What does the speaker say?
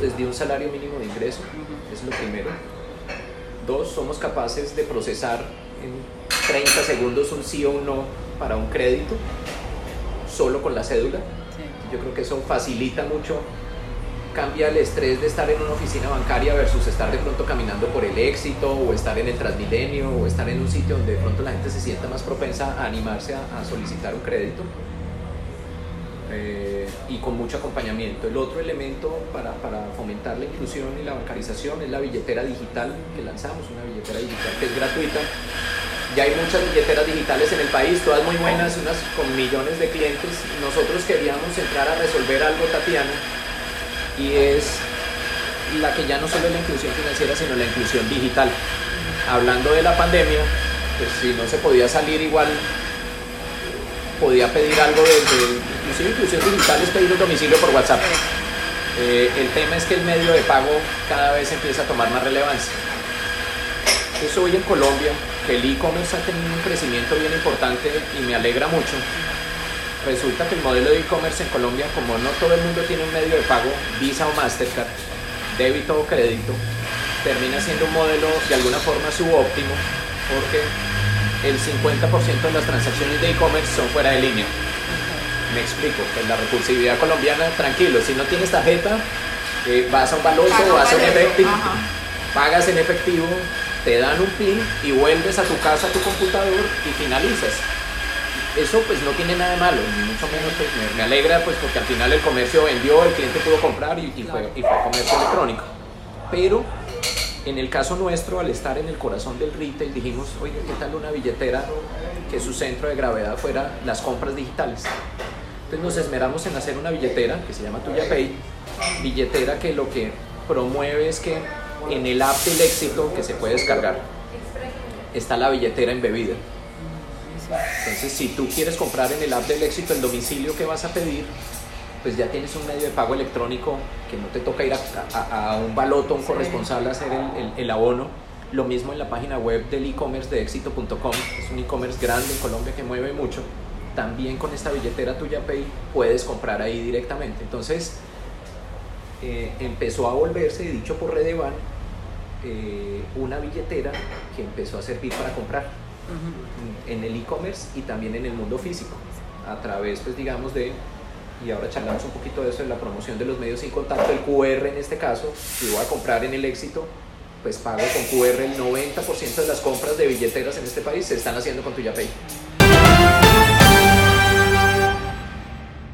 desde un salario mínimo de ingreso, es lo primero. Dos, somos capaces de procesar en 30 segundos un sí o un no para un crédito, solo con la cédula. Yo creo que eso facilita mucho cambia el estrés de estar en una oficina bancaria versus estar de pronto caminando por el éxito o estar en el Transmilenio o estar en un sitio donde de pronto la gente se sienta más propensa a animarse a, solicitar un crédito eh, y con mucho acompañamiento. El otro elemento para, para, fomentar la inclusión y la bancarización es la billetera digital que lanzamos, una billetera digital que es gratuita. Ya hay muchas billeteras digitales en el país, todas muy buenas, unas con millones de clientes. Nosotros queríamos entrar a resolver algo, Tatiana, y es la que ya no solo es la inclusión financiera, sino la inclusión digital. Hablando de la pandemia, pues si no se podía salir igual, podía pedir algo desde, inclusive inclusión digital es pedir un domicilio por WhatsApp. Eh, el tema es que el medio de pago cada vez empieza a tomar más relevancia. Eso hoy en Colombia, que el e-commerce ha tenido un crecimiento bien importante y me alegra mucho, resulta que el modelo de e-commerce en Colombia, como no todo el mundo tiene un medio de pago, Visa o Mastercard, débito o crédito, termina siendo un modelo de alguna forma subóptimo porque el 50% de las transacciones de e-commerce son fuera de línea. Me explico, en la recursividad colombiana, tranquilo, si no tienes tarjeta, eh, vas a un baloto, vas a un efectivo, pagas en efectivo, te dan un PIN y vuelves a tu casa, a tu computador y finalizas eso pues no tiene nada de malo, ni mucho menos pues, me, alegra pues porque al final el comercio vendió, el cliente pudo comprar y, fue, y fue comercio electrónico. Pero en el caso nuestro, al estar en el corazón del retail, dijimos, oye, ¿qué tal una billetera que su centro de gravedad fuera las compras digitales? Entonces nos esmeramos en hacer una billetera que se llama TuyaPay, billetera que lo que promueve es que en el app del éxito que se puede descargar está la billetera embebida. Entonces, si tú quieres comprar en el app del éxito el domicilio que vas a pedir, pues ya tienes un medio de pago electrónico que no te toca ir a, un baloto, un corresponsal a hacer el, abono. Lo mismo en la página web del e-commerce de éxito.com, es un e-commerce grande en Colombia que mueve mucho. También con esta billetera tuya Pay puedes comprar ahí directamente. Entonces, eh, empezó a volverse, dicho por Redevan, eh, una billetera que empezó a servir para comprar en el e-commerce y también en el mundo físico, a través, pues digamos, de, y ahora charlamos un poquito de eso, de la promoción de los medios sin contacto, el QR en este caso, si voy a comprar en el éxito, pues pago con QR el 90% de las compras de billeteras en este país se están haciendo con TuyaPay.